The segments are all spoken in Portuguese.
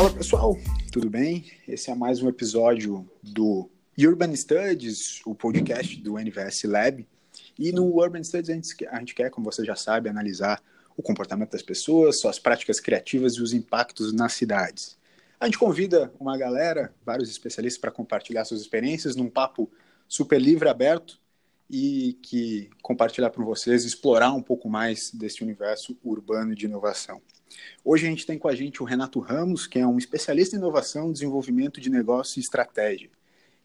Fala pessoal, tudo bem? Esse é mais um episódio do Urban Studies, o podcast do NVS Lab. E no Urban Studies a gente, a gente quer, como você já sabe, analisar o comportamento das pessoas, suas práticas criativas e os impactos nas cidades. A gente convida uma galera, vários especialistas, para compartilhar suas experiências num papo super livre, aberto e que compartilhar com vocês, explorar um pouco mais desse universo urbano de inovação. Hoje a gente tem com a gente o Renato Ramos, que é um especialista em inovação, desenvolvimento de negócio e estratégia.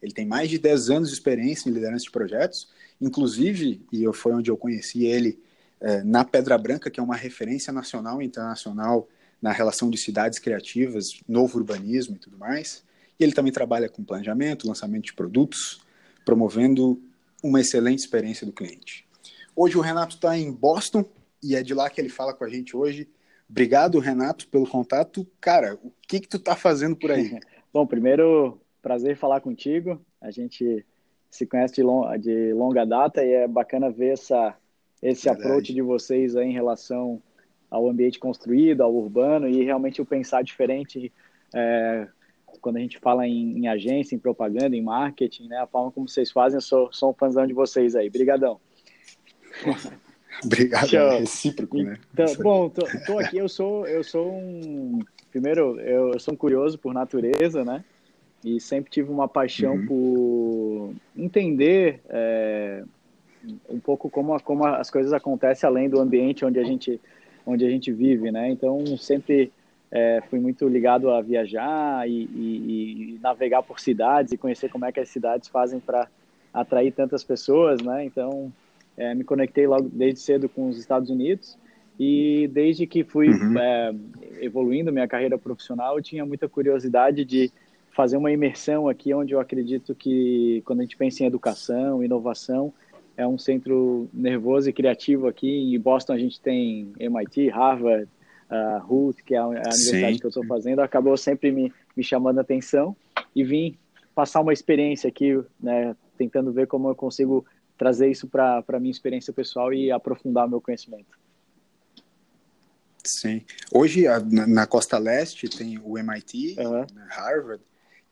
Ele tem mais de 10 anos de experiência em liderança de projetos, inclusive, e foi onde eu conheci ele, é, na Pedra Branca, que é uma referência nacional e internacional na relação de cidades criativas, novo urbanismo e tudo mais. E ele também trabalha com planejamento, lançamento de produtos, promovendo uma excelente experiência do cliente. Hoje o Renato está em Boston e é de lá que ele fala com a gente hoje. Obrigado, Renato, pelo contato. Cara, o que que tu está fazendo por aí? Bom, primeiro, prazer falar contigo. A gente se conhece de, long, de longa data e é bacana ver essa, esse Verdade. approach de vocês aí em relação ao ambiente construído, ao urbano e realmente o pensar diferente é, quando a gente fala em, em, agência, em propaganda, em marketing, né? A forma como vocês fazem, eu sou, sou um fãzão de vocês aí. Obrigadão. Obrigado, é recíproco, né? Então, bom, tô, tô, aqui, eu sou, eu sou um... Primeiro, eu, eu, sou um curioso por natureza, né? E sempre tive uma paixão uhum. por entender é, um pouco como, como as coisas acontecem além do ambiente onde a gente, onde a gente vive, né? Então, sempre é, fui muito ligado a viajar e, e, e, navegar por cidades e conhecer como é que as cidades fazem para atrair tantas pessoas, né? Então, é, me conectei logo desde cedo com os Estados Unidos e desde que fui uhum. é, evoluindo minha carreira profissional, eu tinha muita curiosidade de fazer uma imersão aqui, onde eu acredito que quando a gente pensa em educação, inovação, é um centro nervoso e criativo aqui. Em Boston a gente tem MIT, Harvard, a Ruth, que é a, universidade Sim. que eu estou fazendo, acabou sempre me, me chamando a atenção e vim passar uma experiência aqui, né, tentando ver como eu consigo trazer isso para a minha experiência pessoal e aprofundar o meu conhecimento. Sim. Hoje, na, costa leste, tem o MIT, uhum. Harvard,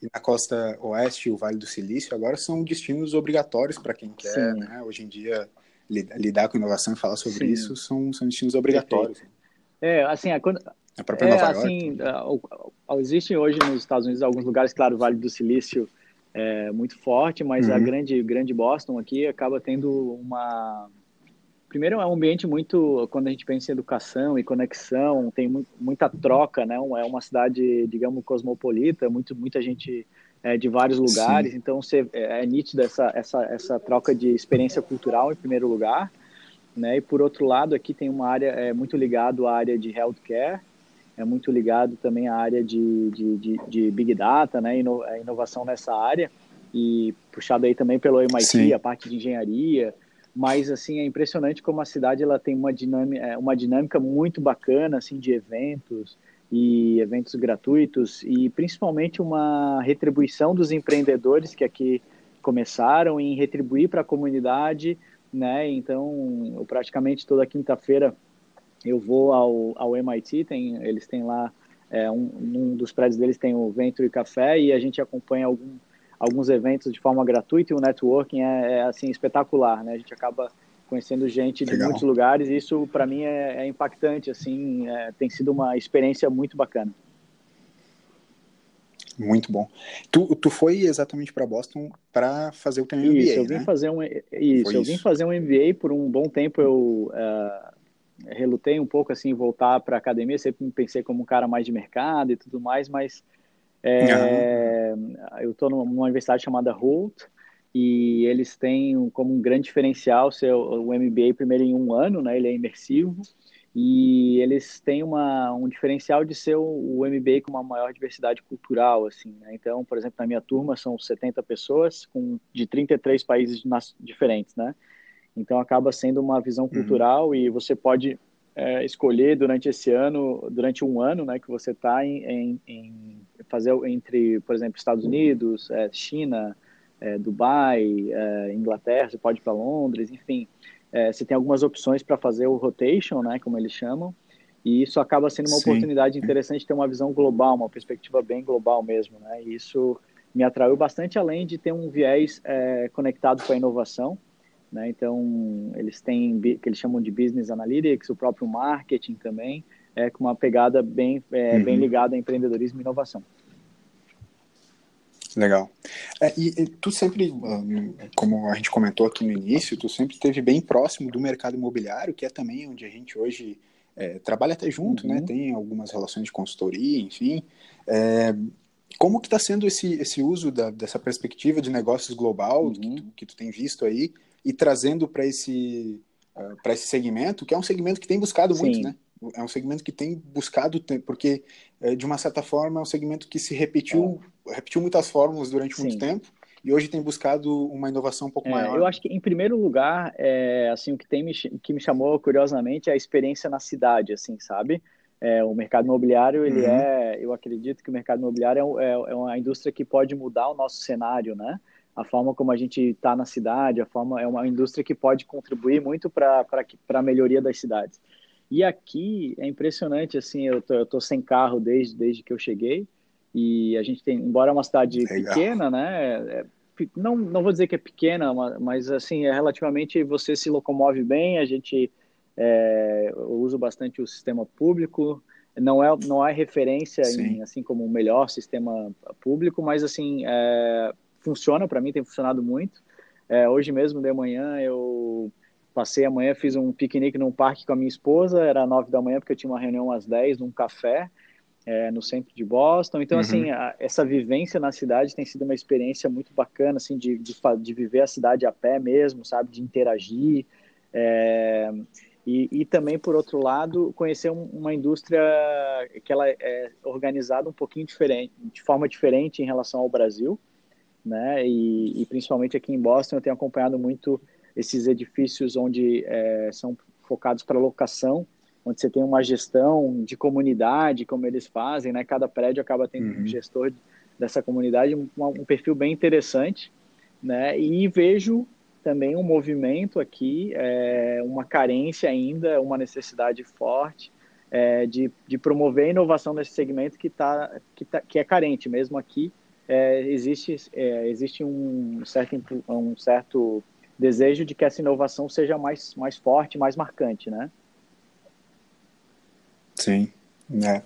e na costa oeste, o Vale do Silício, agora são destinos obrigatórios para quem quer, né? Hoje em dia, lidar com inovação e falar sobre Sim. isso são, são destinos obrigatórios. É, assim, a, quando, a própria é, Nova assim, York. existem hoje nos Estados Unidos alguns lugares, claro, o Vale do Silício é muito forte, mas uhum. a grande, grande Boston aqui acaba tendo uma... Primeiro, é um ambiente muito, quando a gente pensa em educação e conexão, tem mu muita troca, né? É uma cidade, digamos, cosmopolita, muito, muita gente é, de vários lugares, Sim. então você, é, é nítido essa, essa, essa troca de experiência cultural, em primeiro lugar, né? E por outro lado, aqui tem uma área é muito ligado à área de healthcare, é muito ligado também à área de, de, de, de big data, né? a inovação nessa área e puxado aí também pelo MIT, Sim. a parte de engenharia. Mas assim é impressionante como a cidade ela tem uma dinâmica, é, uma dinâmica muito bacana assim de eventos e eventos gratuitos e principalmente uma retribuição dos empreendedores que aqui começaram em retribuir para a comunidade né? Então, praticamente toda quinta-feira eu vou ao, ao MIT, tem, eles têm lá, é, um, um dos prédios deles tem o Venture Café e a gente acompanha algum, alguns eventos de forma gratuita e o networking é, é assim, espetacular, né? A gente acaba conhecendo gente Legal. de muitos lugares e isso para mim é, é, impactante, assim, é, tem sido uma experiência muito bacana. Muito bom. Tu, tu foi exatamente para Boston para fazer o teu MBA, Isso, eu vim né? fazer um isso, eu vim fazer um MBA por um bom tempo eu uh, relutei um pouco assim em voltar para academia, sempre me pensei como um cara mais de mercado e tudo mais, mas é, eu estou numa universidade chamada Holt e eles têm como um grande diferencial seu o MBA primeiro em um ano, né? Ele é imersivo e eles têm uma, um diferencial de ser o, MBA com uma maior diversidade cultural, assim, né? Então, por exemplo, na minha turma são 70 pessoas com, de 33 países diferentes, né? Então, acaba sendo uma visão uhum. cultural uhum. e você pode é, escolher durante esse ano, durante um ano, né, que você está em, em, em, fazer entre, por exemplo, Estados Unidos, é, China, é, Dubai, é, Inglaterra, você pode ir para Londres, enfim, é, você tem algumas opções para fazer o rotation, né, como eles chamam, E isso acaba sendo uma Sim. oportunidade interessante de ter uma visão global, uma perspectiva bem global mesmo, né? E isso me atraiu bastante, além de ter um viés é, conectado com a inovação. Né? Então, eles têm que eles chamam de business analytics, o próprio marketing também, é com uma pegada bem, é, uhum. bem ligada a empreendedorismo e inovação. Legal. É, e, e, tu sempre, como a gente comentou aqui no início, tu sempre esteve bem próximo do mercado imobiliário, que é também onde a gente hoje é, trabalha até junto, né? uhum. né? Tem algumas relações de consultoria, enfim. É, como que está sendo esse, esse uso da, dessa perspectiva de negócios global uhum. que, tu, que tu tem visto aí e trazendo para esse, uh, para esse segmento, que é um segmento que tem buscado Sim. muito, né? É um segmento que tem buscado, porque é, de uma certa forma é um segmento que se repetiu, é. repetiu muitas fórmulas durante Sim. muito tempo e hoje tem buscado uma inovação um pouco é, maior. Eu acho que em primeiro lugar, é, assim, o que tem me, que me chamou curiosamente é a experiência na cidade, assim, sabe? É, o mercado imobiliário, ele uhum. é, eu acredito que o mercado imobiliário é, é, é uma indústria que pode mudar o nosso cenário, né? A forma como a gente está na cidade, a forma é uma indústria que pode contribuir muito para a melhoria das cidades. E aqui é impressionante, assim, eu tô, eu tô sem carro desde, desde que eu cheguei e a gente tem, embora é uma cidade Legal. pequena, né? É, não, não vou dizer que é pequena, mas assim, é relativamente você se locomove bem, a gente é, uso bastante o sistema público. Não é, não é referência em, assim como o melhor sistema público, mas assim é, funciona para mim, tem funcionado muito. É, hoje mesmo de manhã eu passei amanhã, fiz um piquenique num parque com a minha esposa, era nove da manhã porque eu tinha uma reunião às dez num café é, no centro de Boston. Então, assim, uhum. assim, a, essa vivência na cidade tem sido uma experiência muito bacana, assim, de, de, de viver a cidade a pé mesmo, sabe, de interagir. É, e, e também, por outro lado, conhecer uma indústria que ela é organizada um pouquinho diferente, de forma diferente em relação ao Brasil, né? E, e principalmente aqui em Boston, eu tenho acompanhado muito esses edifícios onde é, são focados para locação, onde você tem uma gestão de comunidade, como eles fazem, né? Cada prédio acaba tendo uhum. um gestor dessa comunidade, um, um perfil bem interessante, né? E vejo também um movimento aqui, é, uma carência ainda, uma necessidade forte é, de, de promover a inovação nesse segmento que, tá, que, tá, que é carente. Mesmo aqui, é, existe, é, existe um, certo, um certo desejo de que essa inovação seja mais, mais forte, mais marcante, né? Sim, é.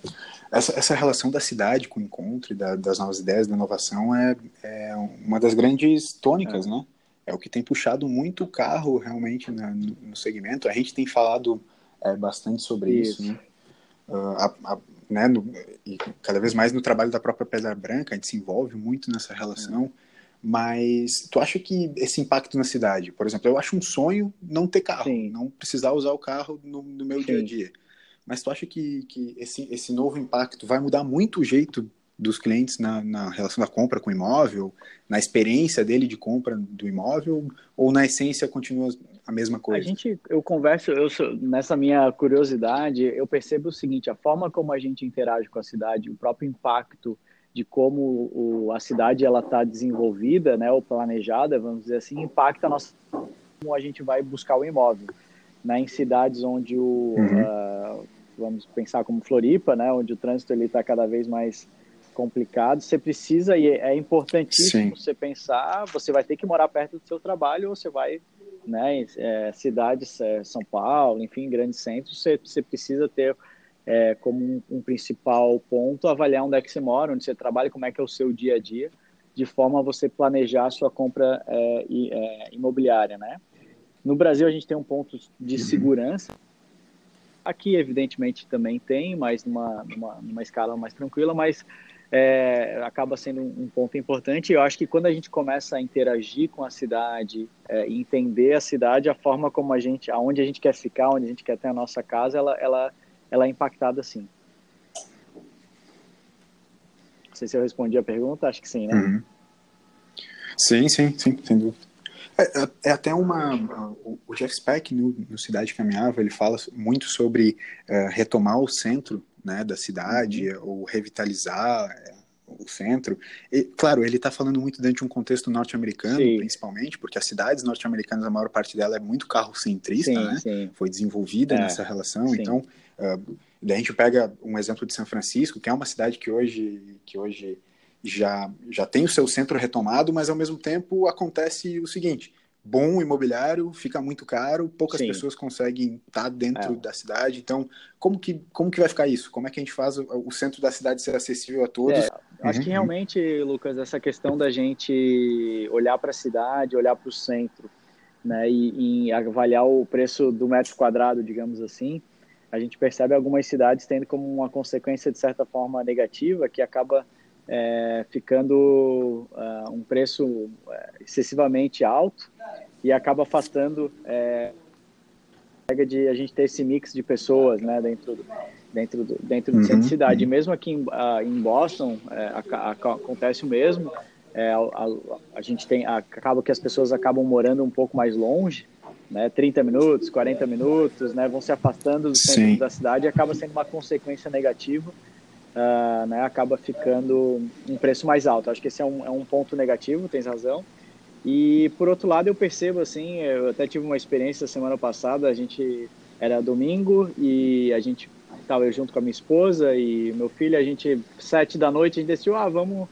Essa, essa relação da cidade com o encontro e da, das novas ideias, da inovação é, é uma das grandes tônicas, é. né? é o que tem puxado muito o carro realmente né, no, no, segmento. A gente tem falado é, bastante sobre isso, isso né? Uh, a, a, né, no, e cada vez mais no trabalho da própria Pedra Branca, a gente se envolve muito nessa relação. É. Mas tu acha que esse impacto na cidade, por exemplo, eu acho um sonho não ter carro, Sim. não precisar usar o carro no, no meu Sim. dia a dia. Mas tu acha que, que esse, esse novo impacto vai mudar muito o jeito dos clientes na, na, relação da compra com o imóvel, na experiência dele de compra do imóvel, ou na essência continua a mesma coisa? A gente, eu converso, eu sou, nessa minha curiosidade, eu percebo o seguinte: a forma como a gente interage com a cidade, o próprio impacto de como o, a cidade ela está desenvolvida, né, ou planejada, vamos dizer assim, impacta a nossa como a gente vai buscar o imóvel, né, em cidades onde o uhum. uh, vamos pensar como Floripa, né, onde o trânsito ele está cada vez mais complicado. Você precisa, e é importantíssimo Sim. você pensar, você vai ter que morar perto do seu trabalho ou você vai, né, é, cidades, é, São Paulo, enfim, grandes centros, você, você precisa ter é, como um, um, principal ponto avaliar onde é que você mora, onde você trabalha, como é que é o seu dia a dia, de forma a você planejar a sua compra é, é, imobiliária, né? No Brasil a gente tem um ponto de segurança, Aqui, evidentemente, também tem, mas numa, numa, numa escala mais tranquila, mas é, acaba sendo um ponto importante. Eu acho que quando a gente começa a interagir com a cidade, é, entender a cidade, a forma como a gente, aonde a gente quer ficar, onde a gente quer ter a nossa casa, ela, ela, ela é impactada sim. Não sei se eu respondi a pergunta, acho que sim, né? Uhum. Sim, sim, sim, sem dúvida. É, é, é até uma. O Jeff Speck, no, no Cidade Caminhava, ele fala muito sobre uh, retomar o centro né, da cidade, uhum. ou revitalizar é, o centro. E, claro, ele está falando muito dentro de um contexto norte-americano, principalmente, porque as cidades norte-americanas, a maior parte dela é muito carro-centrista, né? Sim. Foi desenvolvida é. nessa relação. Sim. Então, uh, daí a gente pega um exemplo de São Francisco, que é uma cidade que hoje, que hoje já, já tem o seu centro retomado, mas ao mesmo tempo acontece o seguinte: bom imobiliário fica muito caro, poucas Sim. pessoas conseguem estar dentro é. da cidade. Então, como que, como que vai ficar isso? Como é que a gente faz o, o centro da cidade ser acessível a todos? É, acho uhum. que realmente, Lucas, essa questão da gente olhar para a cidade, olhar para o centro, né, e, e, avaliar o preço do metro quadrado, digamos assim, a gente percebe algumas cidades tendo como uma consequência de certa forma negativa que acaba é, ficando uh, um preço uh, excessivamente alto e acaba afastando é, de a gente ter esse mix de pessoas né, dentro do, dentro do, dentro do uhum, centro de cidade. Uhum. Mesmo aqui em, uh, em Boston é, a, a, acontece o mesmo. É, a, a, gente tem acaba que as pessoas acabam morando um pouco mais longe, né, 30 minutos, 40 minutos, né, vão se afastando do centro Sim. da cidade e acaba sendo uma consequência negativa uh, né, acaba ficando um preço mais alto. Acho que esse é um, é um ponto negativo, tens razão. E por outro lado, eu percebo assim, eu até tive uma experiência semana passada, a gente era domingo e a gente estava junto com a minha esposa e meu filho, a gente sete da noite a gente decidiu, ah, vamos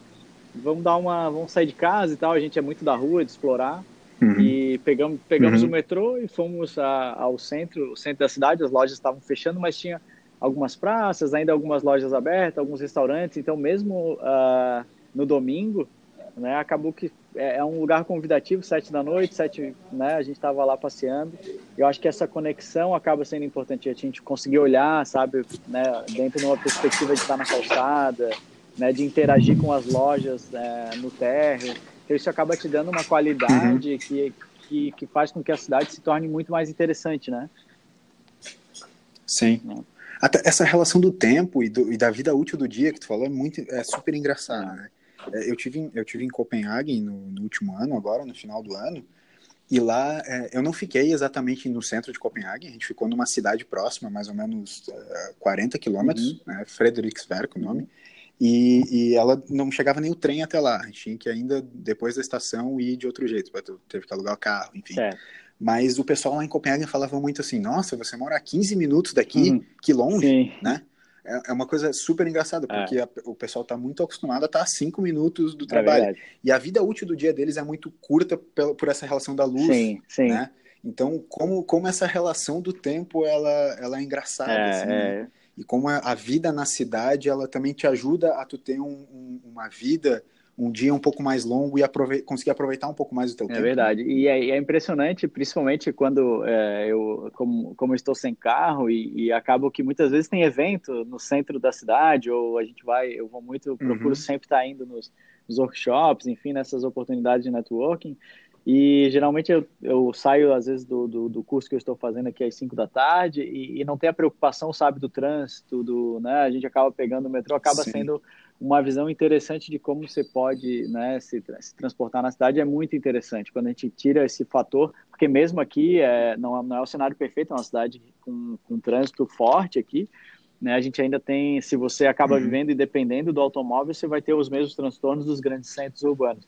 vamos dar uma, vamos sair de casa e tal, a gente é muito da rua de explorar. Uhum. E pegamos, pegamos uhum. o metrô e fomos a, ao centro, o centro da cidade, as lojas estavam fechando, mas tinha algumas praças, ainda algumas lojas abertas, alguns restaurantes. Então, mesmo uh, no domingo, né, acabou que é, é, um lugar convidativo, sete da noite, sete, né, a gente estava lá passeando. Eu acho que essa conexão acaba sendo importante, a gente conseguir olhar, sabe, né, dentro de uma perspectiva de estar na calçada, né, de interagir com as lojas é, no térreo. Então, isso acaba te dando uma qualidade uhum. que, que, que faz com que a cidade se torne muito mais interessante, né? Sim. Né? Até essa relação do tempo e, do, e, da vida útil do dia que tu falou é muito é super engraçada, né? É, eu tive eu tive em Copenhague no, no, último ano agora no final do ano e lá é, eu não fiquei exatamente no centro de Copenhague a gente ficou numa cidade próxima mais ou menos uh, 40 quilômetros uhum. né, Frederiksberg o nome e, e, ela não chegava nem o trem até lá a gente tinha que ainda depois da estação ir de outro jeito teve que alugar o carro enfim certo. Mas o pessoal lá em Copenhague falava muito assim: nossa, você mora a 15 minutos daqui, uhum. que longe, Sim. né? É, é uma coisa super engraçada, porque é. a, o pessoal está muito acostumado a estar a 5 minutos do é trabalho. É e a vida útil do dia deles é muito curta por, por essa relação da luz, sim, sim. né? Então, como, como essa relação do tempo ela, ela é engraçada, é, assim, né? E como a, a, vida na cidade, ela também te ajuda a tu ter um, um, uma vida um dia um pouco mais longo e aprove conseguir aproveitar um pouco mais o teu é tempo. É verdade. E é, é impressionante, principalmente quando é, eu, como, como eu estou sem carro e, e acabo que muitas vezes tem evento no centro da cidade ou a gente vai, eu vou muito, eu procuro uhum. sempre estar indo nos, nos workshops, enfim, nessas oportunidades de networking. E geralmente eu, eu saio, às vezes, do, do, do, curso que eu estou fazendo aqui às 5 da tarde e, e, não tem a preocupação, sabe, do trânsito, do, né? A gente acaba pegando o metrô, acaba Sim. sendo uma visão interessante de como você pode né, se, se, transportar na cidade é muito interessante quando a gente tira esse fator, porque mesmo aqui é, não, não é o cenário perfeito, é uma cidade com, com trânsito forte aqui, né, a gente ainda tem, se você acaba uhum. vivendo e dependendo do automóvel, você vai ter os mesmos transtornos dos grandes centros urbanos.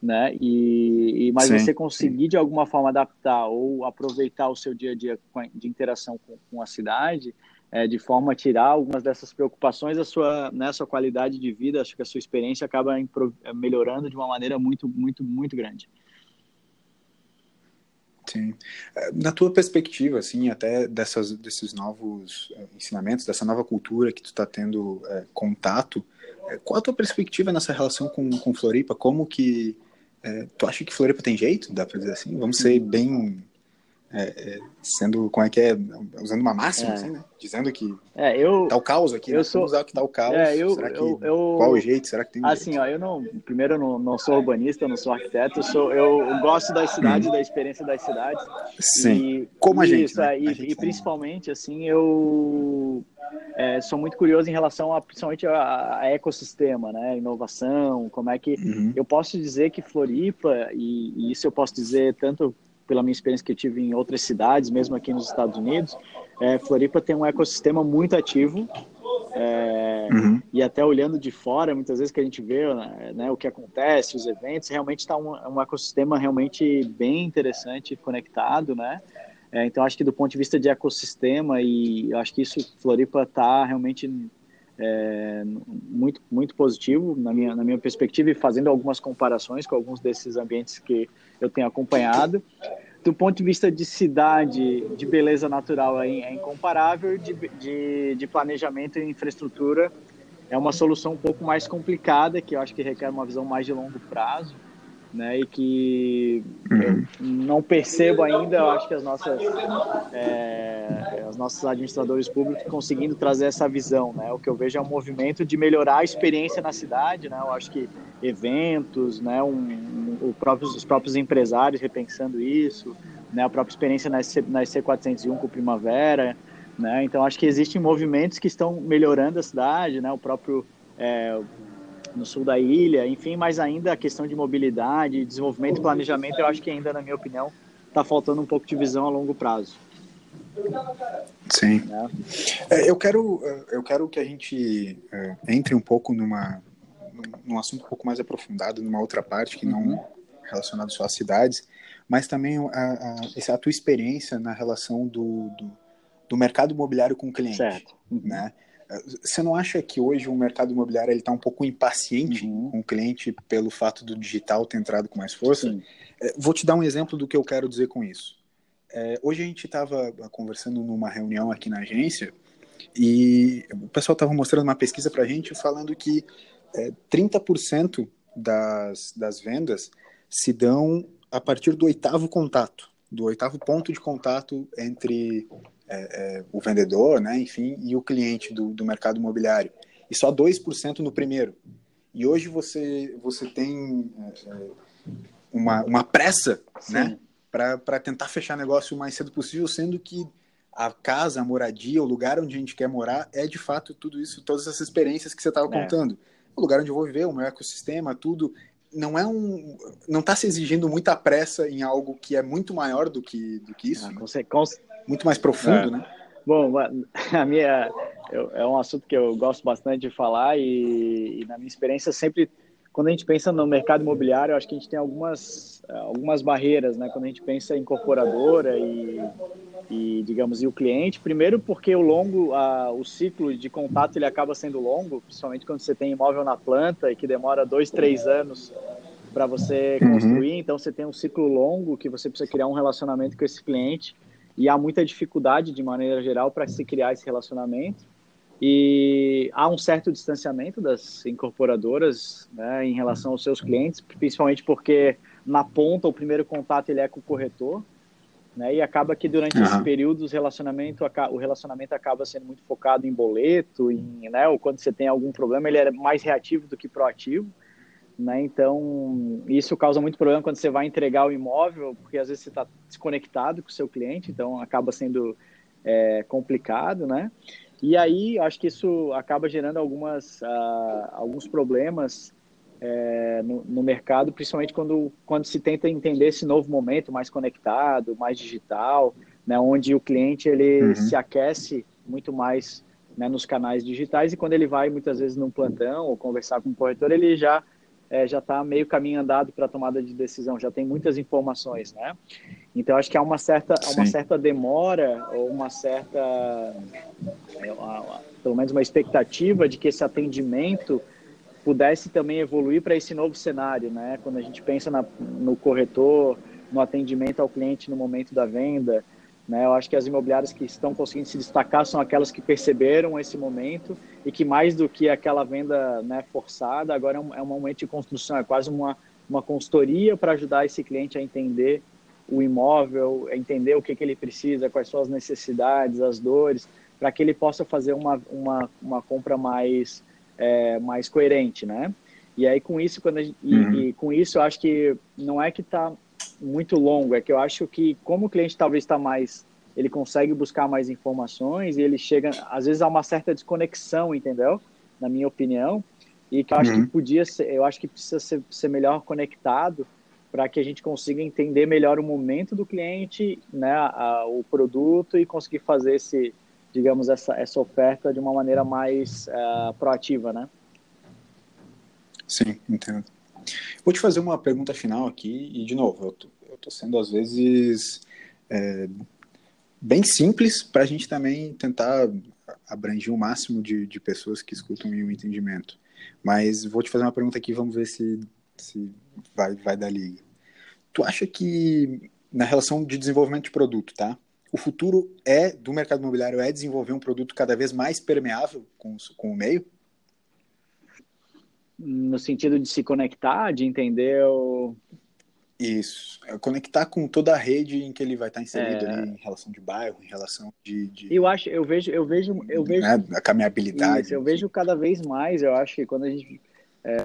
Né? E, e mas sim, você conseguir sim. de alguma forma adaptar ou aproveitar o seu dia a dia de interação com, com a cidade, é, de forma a tirar algumas dessas preocupações, a sua, né, a sua qualidade de vida, acho que a sua experiência acaba melhorando de uma maneira muito, muito, muito grande. Sim. É, na tua perspectiva, assim, até dessas, desses novos é, ensinamentos, dessa nova cultura que tu está tendo é, contato, é, qual a tua perspectiva nessa relação com, com Floripa? Como que é, tu acha que Floripa tem jeito? Dá para dizer assim? Vamos ser uhum. bem é, é, sendo, como é que é, usando uma máxima, é. assim, né? Dizendo que é, eu, tá o caos aqui, eu né? sou, usar que tá o caos, é, eu, será que, eu, eu, qual o jeito, será que tem um Assim, jeito? ó, eu não, primeiro eu não, não sou urbanista, não sou arquiteto, eu, sou, eu gosto das cidades, hum. da experiência das cidades. Sim, e, como a gente, isso, né? e, a gente e principalmente, assim, eu é, sou muito curioso em relação a, principalmente a, a ecossistema, né, inovação, como é que uhum. eu posso dizer que Floripa, e, e isso eu posso dizer tanto pela minha experiência que eu tive em outras cidades, mesmo aqui nos Estados Unidos, é, Floripa tem um ecossistema muito ativo. É, uhum. e até olhando de fora, muitas vezes que a gente vê né, né o que acontece, os eventos, realmente está um, um, ecossistema realmente bem interessante, conectado, né? É, então, acho que do ponto de vista de ecossistema, e acho que isso, Floripa está realmente é, muito, muito positivo na minha, na minha perspectiva e fazendo algumas comparações com alguns desses ambientes que eu tenho acompanhado. Do ponto de vista de cidade, de beleza natural é, é incomparável, de, de, de planejamento e infraestrutura é uma solução um pouco mais complicada, que eu acho que requer uma visão mais de longo prazo né, e que uhum. não percebo ainda, eu acho que as nossas, é, os nossos administradores públicos conseguindo trazer essa visão, né, o que eu vejo é um movimento de melhorar a experiência na cidade, né, eu acho que eventos, né, um, um, próprios, os próprios empresários repensando isso, né, a própria experiência na, SC, na SC401 com Primavera, né, então acho que existem movimentos que estão melhorando a cidade, né, o próprio é, no sul da ilha, enfim, mas ainda a questão de mobilidade, desenvolvimento e planejamento, eu acho que ainda, na minha opinião, está faltando um pouco de visão a longo prazo. Sim. É. É, eu, quero, eu quero que a gente é, entre um pouco numa, num assunto um pouco mais aprofundado, numa outra parte que não uhum. relacionado só às cidades, mas também a, a, a tua experiência na relação do, do, do mercado imobiliário com o cliente. Certo. Né? Você não acha que hoje o mercado imobiliário está um pouco impaciente uhum. com o cliente pelo fato do digital ter entrado com mais força? Sim. É, vou te dar um exemplo do que eu quero dizer com isso. É, hoje a gente estava conversando numa reunião aqui na agência e o pessoal estava mostrando uma pesquisa para a gente falando que é, 30% das, das vendas se dão a partir do oitavo contato, do oitavo ponto de contato entre é, é, o vendedor, né, enfim, e o cliente do, do mercado imobiliário. E só 2% no primeiro. E hoje você, você tem é, é uma, uma pressa né, para tentar fechar negócio o mais cedo possível, sendo que a casa, a moradia, o lugar onde a gente quer morar é de fato tudo isso, todas essas experiências que você estava é. contando. O lugar onde eu vou viver, o meu ecossistema, tudo. Não é um. Não está se exigindo muita pressa em algo que é muito maior do que, do que isso. Ah, né? Muito mais profundo, é. né? Bom, a minha é um assunto que eu gosto bastante de falar e, e, na minha experiência sempre quando a gente pensa no mercado imobiliário, acho que a gente tem algumas algumas barreiras, né? Quando a gente pensa em incorporadora e, e digamos e o cliente, primeiro porque o longo a, o ciclo de contato ele acaba sendo longo, principalmente quando você tem imóvel na planta e que demora dois, três anos para você uhum. construir, uhum. então você tem um ciclo longo que você precisa criar um relacionamento com esse cliente e há muita dificuldade, de maneira geral, para se criar esse relacionamento. E há um certo distanciamento das incorporadoras né, em relação aos seus clientes, principalmente porque na ponta o primeiro contato ele é com o corretor, né, e acaba que durante uhum. esse período os relacionamento, o relacionamento acaba sendo muito focado em boleto, em, né, ou quando você tem algum problema ele é mais reativo do que proativo. Né? Então, isso causa muito problema quando você vai entregar o imóvel, porque às vezes você está desconectado com o seu cliente, então acaba sendo é, complicado, né? E aí, acho que isso acaba gerando algumas, uh, alguns problemas é, no, no, mercado, principalmente quando, quando se tenta entender esse novo momento mais conectado, mais digital, né, onde o cliente ele uhum. se aquece muito mais né, nos canais digitais e quando ele vai muitas vezes num plantão ou conversar com o corretor, ele já é, já está meio caminho andado para a tomada de decisão, já tem muitas informações, né? Então acho que há uma certa, uma certa demora ou uma certa, é, uma, pelo menos uma expectativa de que esse atendimento pudesse também evoluir para esse novo cenário, né? Quando a gente pensa na, no corretor, no atendimento ao cliente no momento da venda, né? Eu acho que as imobiliárias que estão conseguindo se destacar são aquelas que perceberam esse momento e que mais do que aquela venda né, forçada, agora é um, é um momento de construção, é quase uma, uma consultoria para ajudar esse cliente a entender o imóvel, a entender o que, que ele precisa, quais são as necessidades, as dores, para que ele possa fazer uma, uma, uma compra mais, é, mais coerente, né? E aí com isso, quando gente, uhum. e, e, com isso eu acho que não é que está muito longo, é que eu acho que como o cliente talvez está mais, ele consegue buscar mais informações e ele chega, às vezes há uma certa desconexão, entendeu? Na minha opinião, e que eu acho uhum. que podia ser, eu acho que precisa ser, ser melhor conectado para que a gente consiga entender melhor o momento do cliente, né, a, o produto e conseguir fazer esse digamos, essa, essa oferta de uma maneira mais uh, proativa, né? Sim, entendo. Vou te fazer uma pergunta final aqui, e de novo, eu tô, eu tô sendo às vezes é, bem simples para a gente também tentar abranger o máximo de, de pessoas que escutam e o entendimento. Mas vou te fazer uma pergunta aqui, vamos ver se, se vai, vai dar liga. Tu acha que na relação de desenvolvimento de produto, tá? O futuro é do mercado imobiliário é desenvolver um produto cada vez mais permeável com, com o meio? No sentido de se conectar, de entender o, isso. É conectar com toda a rede em que ele vai estar inserido é... ali, em relação de bairro, em relação de. de eu acho, eu vejo, eu vejo, eu vejo. Né? A caminhabilidade. Isso, eu vejo cada vez mais, eu acho que quando a gente. É,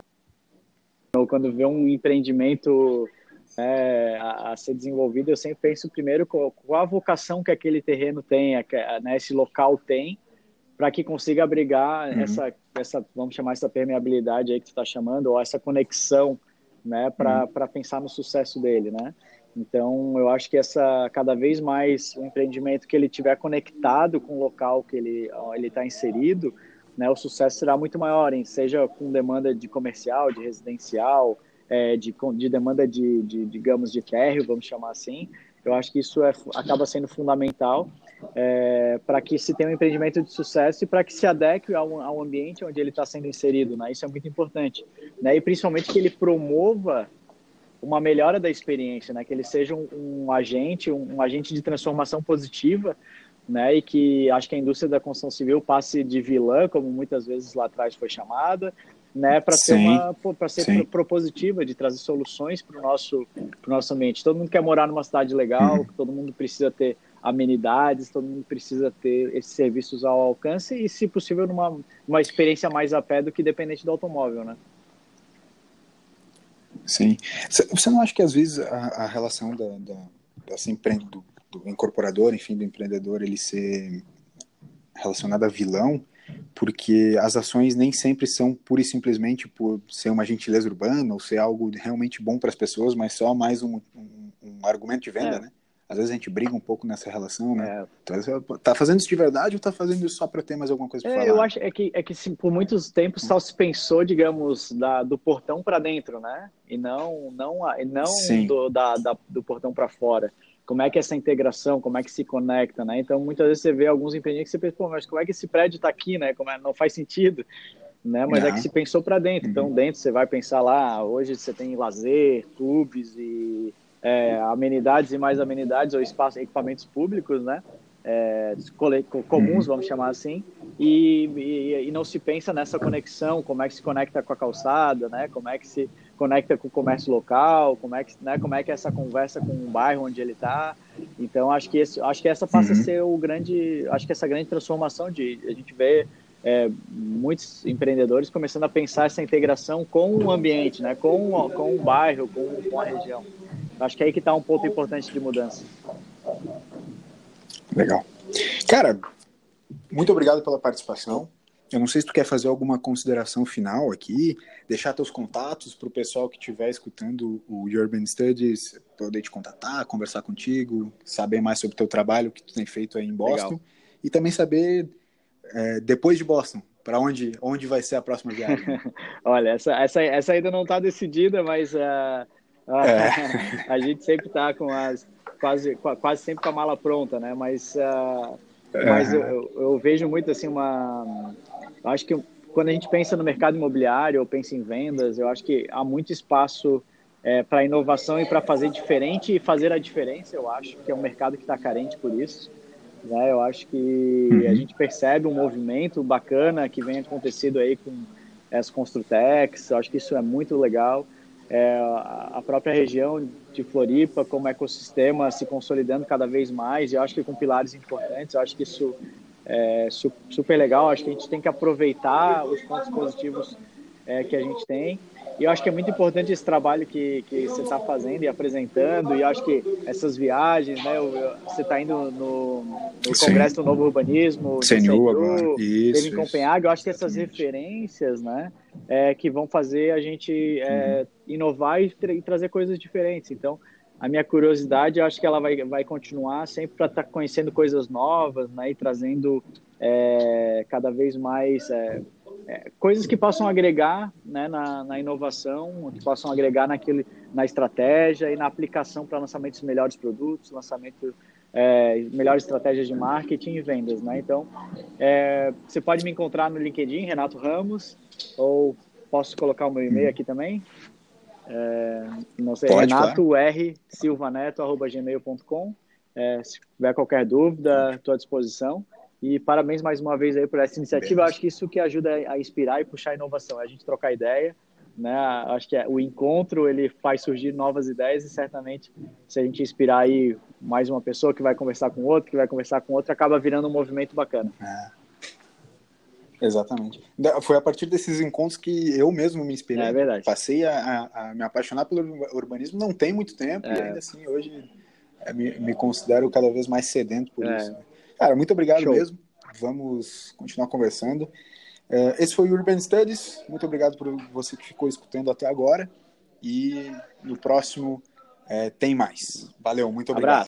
quando vê um empreendimento é, a, a, ser desenvolvido, eu sempre penso primeiro qual, qual a vocação que aquele terreno tem, né, esse local tem, para que consiga abrigar uhum. essa, essa, vamos chamar essa permeabilidade aí que tu está chamando, ou essa conexão né, para uhum. pensar no sucesso dele, né? Então, eu acho que essa cada vez mais o empreendimento que ele tiver conectado com o local que ele ele está inserido, né, o sucesso será muito maior, hein? seja com demanda de comercial, de residencial, é, de, de demanda de, de, digamos, de térreo, vamos chamar assim. Eu acho que isso é, acaba sendo fundamental é, para que se tenha um empreendimento de sucesso e para que se adeque ao, ao ambiente onde ele está sendo inserido, né? Isso é muito importante, né? E principalmente que ele promova uma melhora da experiência, né? Que ele seja um, um agente, um, um, agente de transformação positiva, né? E que acho que a indústria da construção civil passe de vilã, como muitas vezes lá atrás foi chamada, né? Para ser uma, para ser sim. propositiva, de trazer soluções para o nosso, pro nosso ambiente. Todo mundo quer morar numa cidade legal, uhum. todo mundo precisa ter amenidades, todo mundo precisa ter esses serviços ao alcance e, se possível, numa uma experiência mais a pé do que dependente do automóvel, né? Sim. Você não acha que às vezes a, a relação da, da, dessa empre... do, do, incorporador, enfim, do empreendedor, ele ser relacionado a vilão, porque as ações nem sempre são pura e simplesmente por ser uma gentileza urbana ou ser algo realmente bom para as pessoas, mas só mais um, um, um argumento de venda, é. né? Às vezes a gente briga um pouco nessa relação, né? É. Então, tá fazendo isso de verdade ou tá fazendo isso só para ter mais alguma coisa para é, falar? Eu acho é que é que por muitos tempos só se pensou, digamos, da, do portão para dentro, né? E não não e não do, da, da, do portão para fora. Como é que é essa integração, como é que se conecta, né? Então muitas vezes você vê alguns empreendimentos que você pensa, pô, mas como é que esse prédio está aqui, né? Como é, não faz sentido. Né, mas é que se pensou para dentro. Então, uhum. dentro você vai pensar lá, hoje você tem lazer, clubes e é, amenidades e mais amenidades ou espaços, equipamentos públicos, né? É, comuns, vamos chamar assim, e, e, e, não se pensa nessa conexão, como é que se conecta com a calçada, né? Como é que se conecta com o comércio local, como é que, né? Como é que é essa conversa com o bairro onde ele está. Então acho que esse, acho que essa passa uhum. a ser o grande, acho que essa grande transformação de a gente vê é, muitos empreendedores começando a pensar essa integração com o ambiente, né? Com, com o bairro, com, com a região. Acho que é aí que está um ponto importante de mudança. Legal. Cara, muito obrigado pela participação. Eu não sei se tu quer fazer alguma consideração final aqui, deixar teus contatos para o pessoal que estiver escutando o Urban Studies poder te contatar, conversar contigo, saber mais sobre o teu trabalho que tu tem feito aí em Boston Legal. e também saber é, depois de Boston para onde onde vai ser a próxima viagem. Olha, essa, essa, essa ainda não está decidida, mas uh, é. a gente sempre está com as quase quase sempre com a mala pronta, né? Mas uh, mas eu, eu, vejo muito assim uma acho que quando a gente pensa no mercado imobiliário ou pensa em vendas, eu acho que há muito espaço é, para inovação e para fazer diferente e fazer a diferença. Eu acho que é um mercado que está carente por isso. Né? Eu acho que uhum. a gente percebe um movimento bacana que vem acontecendo aí com as Construtex. Eu acho que isso é muito legal é, a própria região de Floripa como ecossistema se consolidando cada vez mais, e eu acho que com pilares importantes, eu acho que isso é super legal, acho que a gente tem que aproveitar os pontos positivos é, que a gente tem, e eu acho que é muito importante esse trabalho que, que você está fazendo e apresentando, e eu acho que essas viagens, né, você está indo no, no Congresso do Novo Urbanismo, CNU agora, isso, em Copenhague, eu acho que essas referências, né, é, que vão fazer a gente é, uhum. inovar e, tra e, trazer coisas diferentes. Então, a minha curiosidade, eu acho que ela vai, vai continuar sempre para estar tá conhecendo coisas novas, né, e trazendo é, cada vez mais é, é, coisas que possam agregar né, na, na, inovação, que possam agregar naquele, na estratégia e na aplicação para lançamento de melhores produtos, lançamento é, melhores estratégias de marketing e vendas, né? Então, é, você pode me encontrar no LinkedIn, Renato Ramos, ou posso colocar o meu e-mail aqui também. É, não sei, pode, Renato claro. R Silvaneto gmail.com. É, se tiver qualquer dúvida, estou à disposição. E parabéns mais uma vez aí por essa iniciativa. Eu acho que isso que ajuda a inspirar e puxar a inovação, é a gente trocar ideia, né? Acho que é, o encontro ele faz surgir novas ideias e certamente se a gente inspirar aí mais uma pessoa que vai conversar com outro, que vai conversar com outro, acaba virando um movimento bacana. É. Exatamente. Foi a partir desses encontros que eu mesmo me inspirei. É verdade. Passei a, a me apaixonar pelo urbanismo não tem muito tempo é. e ainda assim hoje é, me, me, considero cada vez mais sedento por é. isso. Cara, muito obrigado Show. mesmo. Vamos continuar conversando. É, esse foi o Urban Studies. Muito obrigado por você que ficou escutando até agora. E no próximo é, tem mais. Valeu, muito obrigado. Abraço.